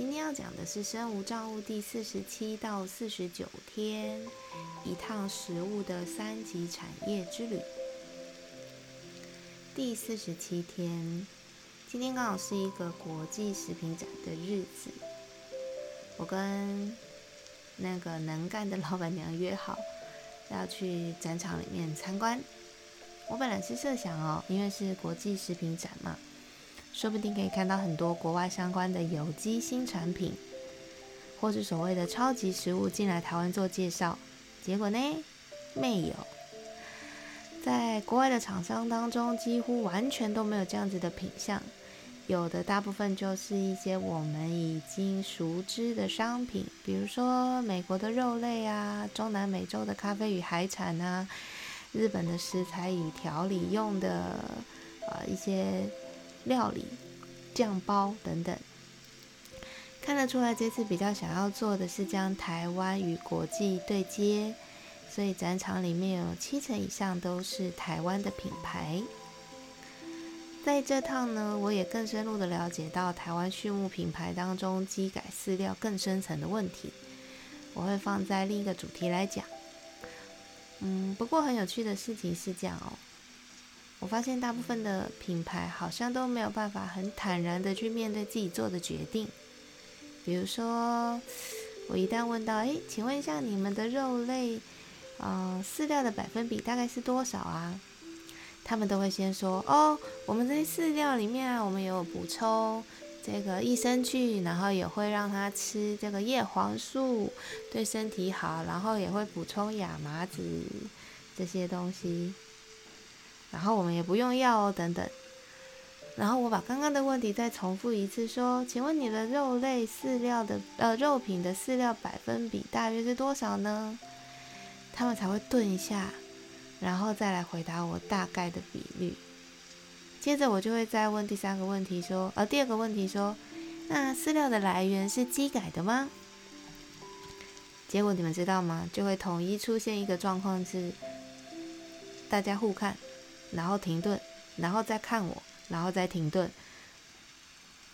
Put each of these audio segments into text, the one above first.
今天要讲的是身无障物第四十七到四十九天，一趟食物的三级产业之旅。第四十七天，今天刚好是一个国际食品展的日子，我跟那个能干的老板娘约好要去展场里面参观。我本来是设想哦，因为是国际食品展嘛。说不定可以看到很多国外相关的有机新产品，或是所谓的超级食物进来台湾做介绍。结果呢，没有。在国外的厂商当中，几乎完全都没有这样子的品相，有的大部分就是一些我们已经熟知的商品，比如说美国的肉类啊，中南美洲的咖啡与海产啊，日本的食材与调理用的呃一些。料理、酱包等等，看得出来这次比较想要做的是将台湾与国际对接，所以展场里面有七成以上都是台湾的品牌。在这趟呢，我也更深入的了解到台湾畜牧品牌当中机改饲料更深层的问题，我会放在另一个主题来讲。嗯，不过很有趣的事情是这样哦。我发现大部分的品牌好像都没有办法很坦然的去面对自己做的决定。比如说，我一旦问到，哎，请问一下你们的肉类，呃，饲料的百分比大概是多少啊？他们都会先说，哦，我们在饲料里面啊，我们有补充这个益生菌，然后也会让它吃这个叶黄素，对身体好，然后也会补充亚麻籽这些东西。然后我们也不用药哦，等等。然后我把刚刚的问题再重复一次，说：“请问你的肉类饲料的呃肉品的饲料百分比大约是多少呢？”他们才会顿一下，然后再来回答我大概的比率。接着我就会再问第三个问题，说：“呃，第二个问题说，那饲料的来源是机改的吗？”结果你们知道吗？就会统一出现一个状况是，大家互看。然后停顿，然后再看我，然后再停顿，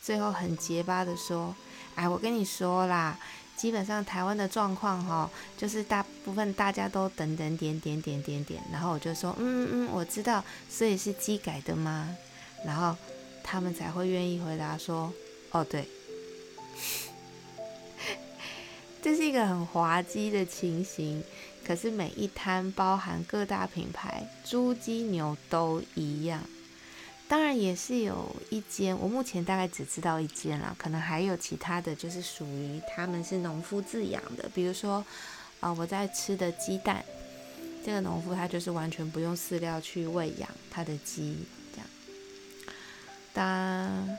最后很结巴的说：“哎，我跟你说啦，基本上台湾的状况哈，就是大部分大家都等等点点点点点。”然后我就说：“嗯嗯嗯，我知道，所以是机改的吗？”然后他们才会愿意回答说：“哦，对。”这是一个很滑稽的情形。可是每一摊包含各大品牌，猪、鸡、牛都一样。当然也是有一间，我目前大概只知道一间啦，可能还有其他的就是属于他们是农夫自养的。比如说，啊，我在吃的鸡蛋，这个农夫他就是完全不用饲料去喂养他的鸡，这样。当，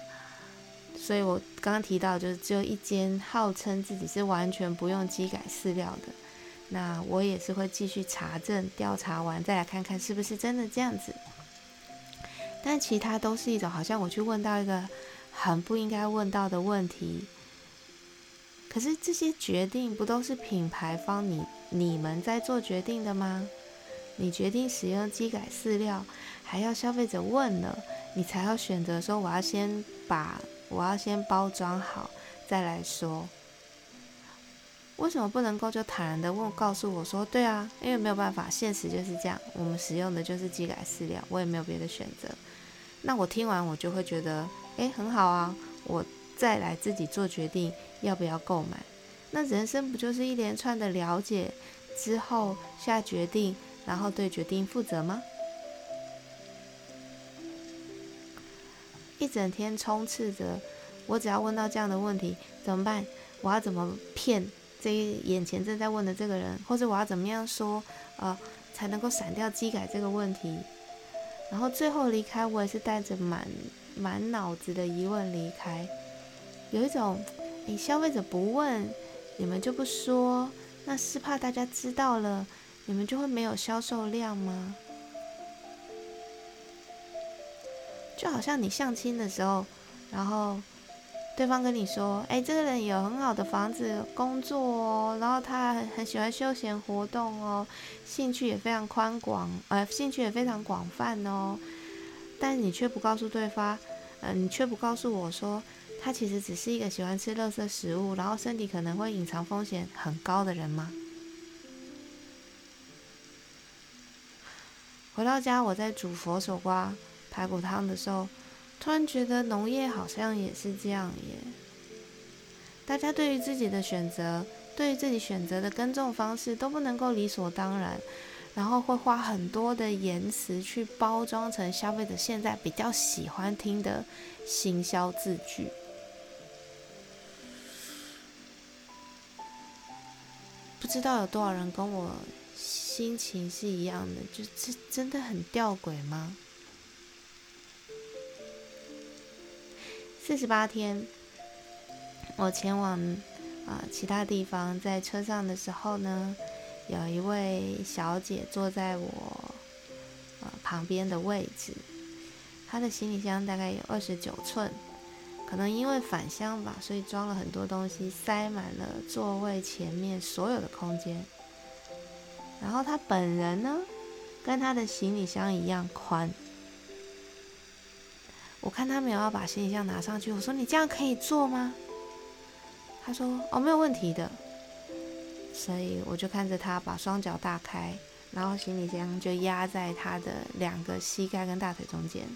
所以我刚刚提到就是只有一间号称自己是完全不用鸡改饲料的。那我也是会继续查证、调查完再来看看是不是真的这样子。但其他都是一种好像我去问到一个很不应该问到的问题。可是这些决定不都是品牌方你你们在做决定的吗？你决定使用机改饲料，还要消费者问了，你才要选择说我要先把我要先包装好再来说。为什么不能够就坦然的问告诉我说，对啊，因为没有办法，现实就是这样，我们使用的就是机改饲料，我也没有别的选择。那我听完我就会觉得，诶，很好啊，我再来自己做决定要不要购买。那人生不就是一连串的了解之后下决定，然后对决定负责吗？一整天充斥着，我只要问到这样的问题怎么办？我要怎么骗？这眼前正在问的这个人，或者我要怎么样说，呃，才能够闪掉机改这个问题？然后最后离开，我也是带着满满脑子的疑问离开。有一种，你消费者不问，你们就不说，那是怕大家知道了，你们就会没有销售量吗？就好像你相亲的时候，然后对方跟你说：“哎，这个人有很好的房子、工作哦，然后他很很喜欢休闲活动哦，兴趣也非常宽广，呃，兴趣也非常广泛哦。”但你却不告诉对方，呃，你却不告诉我说，他其实只是一个喜欢吃垃圾食物，然后身体可能会隐藏风险很高的人吗？回到家，我在煮佛手瓜。排骨汤的时候，突然觉得农业好像也是这样耶。大家对于自己的选择，对于自己选择的耕种方式都不能够理所当然，然后会花很多的言辞去包装成消费者现在比较喜欢听的行销字句。不知道有多少人跟我心情是一样的，就这真的很吊诡吗？四十八天，我前往啊其他地方，在车上的时候呢，有一位小姐坐在我呃旁边的位置，她的行李箱大概有二十九寸，可能因为返乡吧，所以装了很多东西，塞满了座位前面所有的空间。然后她本人呢，跟她的行李箱一样宽。我看他没有要把行李箱拿上去，我说你这样可以坐吗？他说哦没有问题的，所以我就看着他把双脚大开，然后行李箱就压在他的两个膝盖跟大腿中间，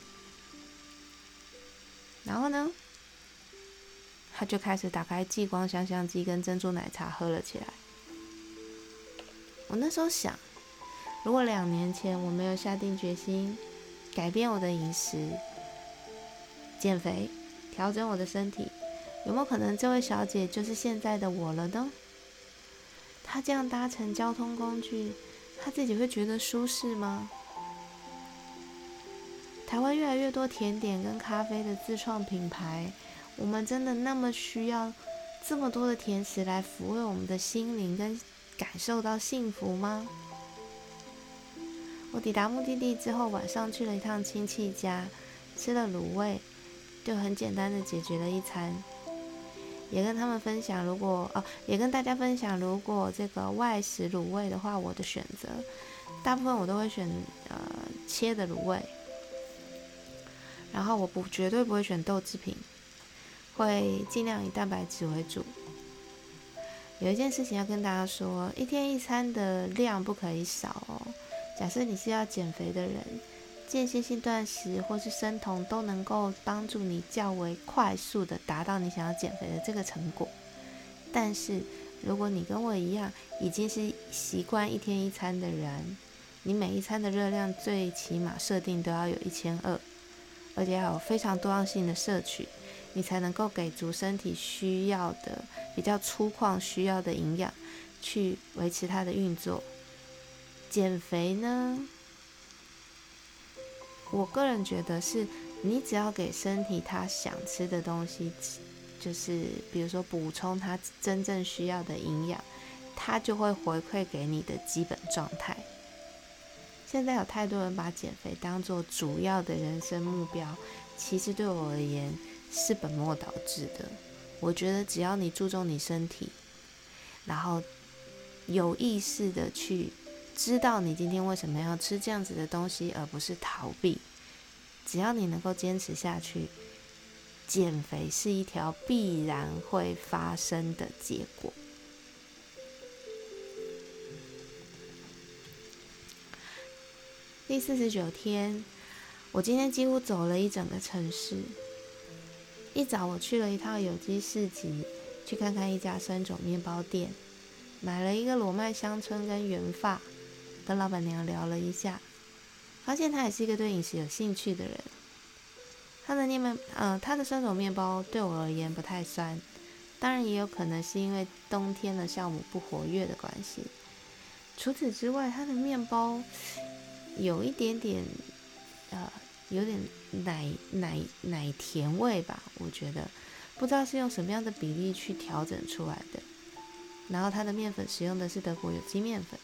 然后呢，他就开始打开激光香香机跟珍珠奶茶喝了起来。我那时候想，如果两年前我没有下定决心改变我的饮食，减肥，调整我的身体，有没有可能这位小姐就是现在的我了呢？她这样搭乘交通工具，她自己会觉得舒适吗？台湾越来越多甜点跟咖啡的自创品牌，我们真的那么需要这么多的甜食来抚慰我们的心灵跟感受到幸福吗？我抵达目的地之后，晚上去了一趟亲戚家，吃了卤味。就很简单的解决了一餐，也跟他们分享，如果哦，也跟大家分享，如果这个外食卤味的话，我的选择，大部分我都会选呃切的卤味，然后我不绝对不会选豆制品，会尽量以蛋白质为主。有一件事情要跟大家说，一天一餐的量不可以少哦。假设你是要减肥的人。间歇性断食或是生酮都能够帮助你较为快速的达到你想要减肥的这个成果。但是如果你跟我一样已经是习惯一天一餐的人，你每一餐的热量最起码设定都要有一千二，而且要有非常多样性的摄取，你才能够给足身体需要的比较粗犷需要的营养，去维持它的运作。减肥呢？我个人觉得是，你只要给身体它想吃的东西，就是比如说补充它真正需要的营养，它就会回馈给你的基本状态。现在有太多人把减肥当做主要的人生目标，其实对我而言是本末倒置的。我觉得只要你注重你身体，然后有意识的去。知道你今天为什么要吃这样子的东西，而不是逃避。只要你能够坚持下去，减肥是一条必然会发生的结果。第四十九天，我今天几乎走了一整个城市。一早我去了一趟有机市集，去看看一家酸种面包店，买了一个裸麦香椿跟原发。跟老板娘聊了一下，发现她也是一个对饮食有兴趣的人。她的面面，呃，她的酸种面包对我而言不太酸，当然也有可能是因为冬天的酵母不活跃的关系。除此之外，它的面包有一点点，呃，有点奶奶奶甜味吧，我觉得，不知道是用什么样的比例去调整出来的。然后它的面粉使用的是德国有机面粉。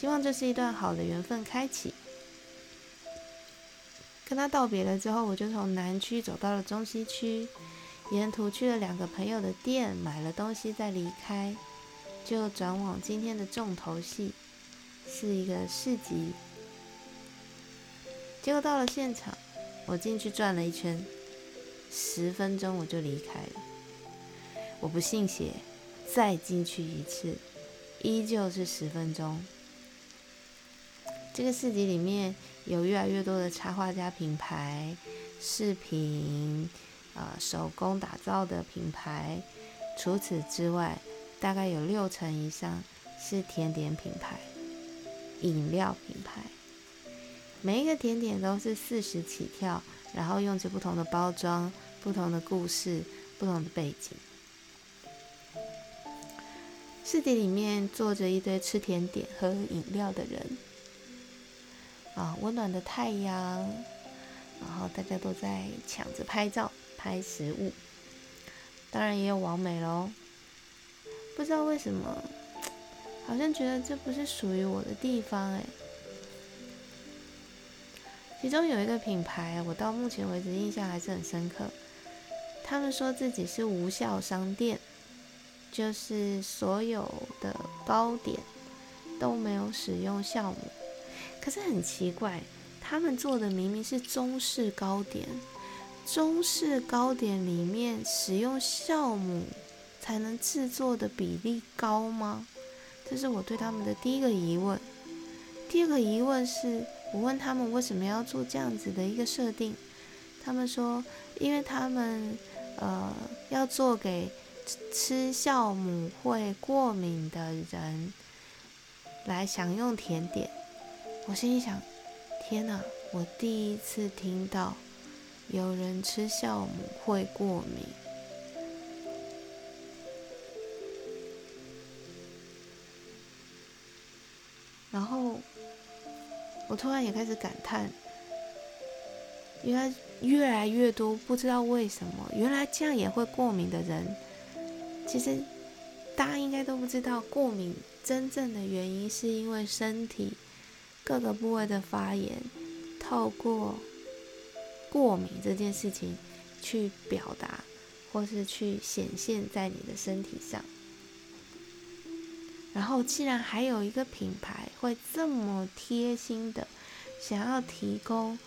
希望这是一段好的缘分开启。跟他道别了之后，我就从南区走到了中西区，沿途去了两个朋友的店，买了东西再离开，就转往今天的重头戏，是一个市集。结果到了现场，我进去转了一圈，十分钟我就离开了。我不信邪，再进去一次，依旧是十分钟。这个市集里面有越来越多的插画家品牌、饰品、呃手工打造的品牌。除此之外，大概有六成以上是甜点品牌、饮料品牌。每一个甜点都是四十起跳，然后用着不同的包装、不同的故事、不同的背景。市集里面坐着一堆吃甜点、喝饮料的人。啊，温暖的太阳，然后大家都在抢着拍照、拍食物，当然也有完美喽。不知道为什么，好像觉得这不是属于我的地方哎。其中有一个品牌，我到目前为止印象还是很深刻。他们说自己是无效商店，就是所有的糕点都没有使用酵母。是很奇怪，他们做的明明是中式糕点，中式糕点里面使用酵母才能制作的比例高吗？这是我对他们的第一个疑问。第二个疑问是我问他们为什么要做这样子的一个设定，他们说，因为他们呃要做给吃酵母会过敏的人来享用甜点。我心里想：天哪！我第一次听到有人吃酵母会过敏。然后我突然也开始感叹：原来越来越多不知道为什么，原来这样也会过敏的人。其实大家应该都不知道，过敏真正的原因是因为身体。各个部位的发炎，透过过敏这件事情去表达，或是去显现在你的身体上。然后，既然还有一个品牌会这么贴心的想要提供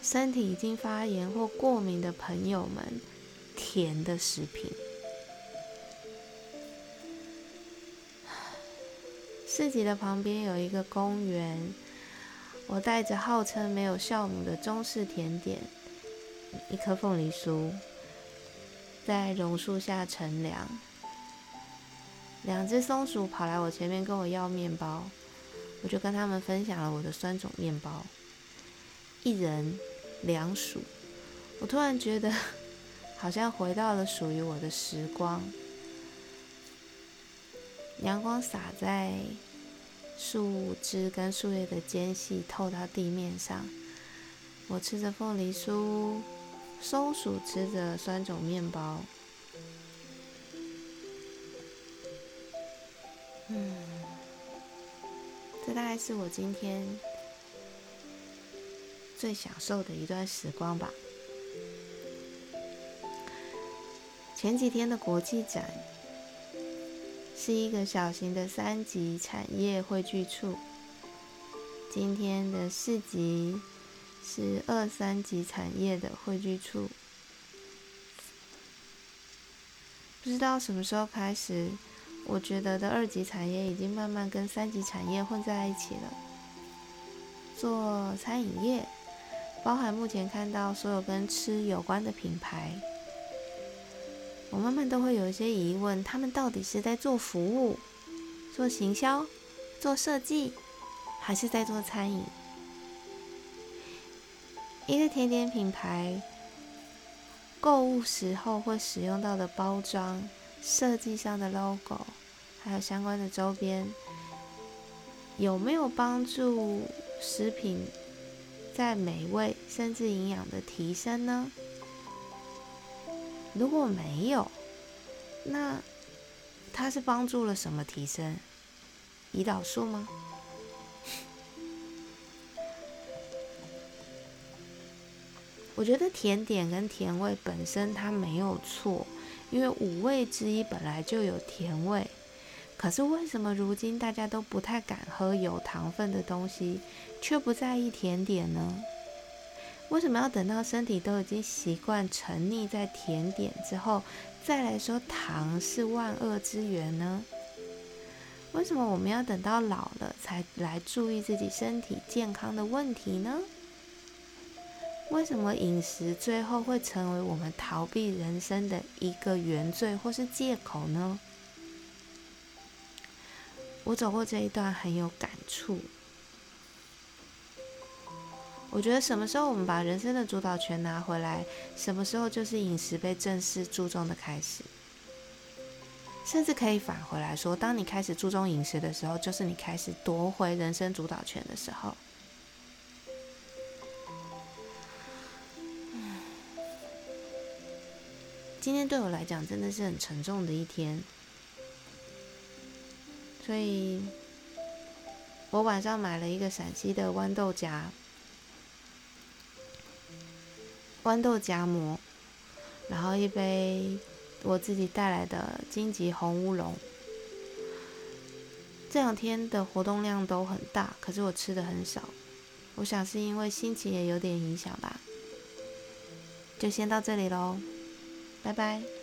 身体已经发炎或过敏的朋友们甜的食品。市集的旁边有一个公园，我带着号称没有酵母的中式甜点，一颗凤梨酥，在榕树下乘凉。两只松鼠跑来我前面跟我要面包，我就跟他们分享了我的酸种面包，一人两鼠。我突然觉得，好像回到了属于我的时光。阳光洒在。树枝跟树叶的间隙透到地面上，我吃着凤梨酥，松鼠吃着酸种面包。嗯，这大概是我今天最享受的一段时光吧。前几天的国际展。是一个小型的三级产业汇聚处。今天的市集是二三级产业的汇聚处。不知道什么时候开始，我觉得的二级产业已经慢慢跟三级产业混在一起了。做餐饮业，包含目前看到所有跟吃有关的品牌。我慢慢都会有一些疑问：他们到底是在做服务、做行销、做设计，还是在做餐饮？一个甜点品牌购物时候会使用到的包装设计上的 logo，还有相关的周边，有没有帮助食品在美味甚至营养的提升呢？如果没有，那它是帮助了什么提升？胰岛素吗？我觉得甜点跟甜味本身它没有错，因为五味之一本来就有甜味。可是为什么如今大家都不太敢喝有糖分的东西，却不在意甜点呢？为什么要等到身体都已经习惯沉溺在甜点之后，再来说糖是万恶之源呢？为什么我们要等到老了才来注意自己身体健康的问题呢？为什么饮食最后会成为我们逃避人生的一个原罪或是借口呢？我走过这一段很有感触。我觉得什么时候我们把人生的主导权拿回来，什么时候就是饮食被正式注重的开始。甚至可以返回来说，当你开始注重饮食的时候，就是你开始夺回人生主导权的时候。今天对我来讲真的是很沉重的一天，所以我晚上买了一个陕西的豌豆荚。豌豆夹馍，然后一杯我自己带来的荆棘红乌龙。这两天的活动量都很大，可是我吃的很少。我想是因为心情也有点影响吧。就先到这里喽，拜拜。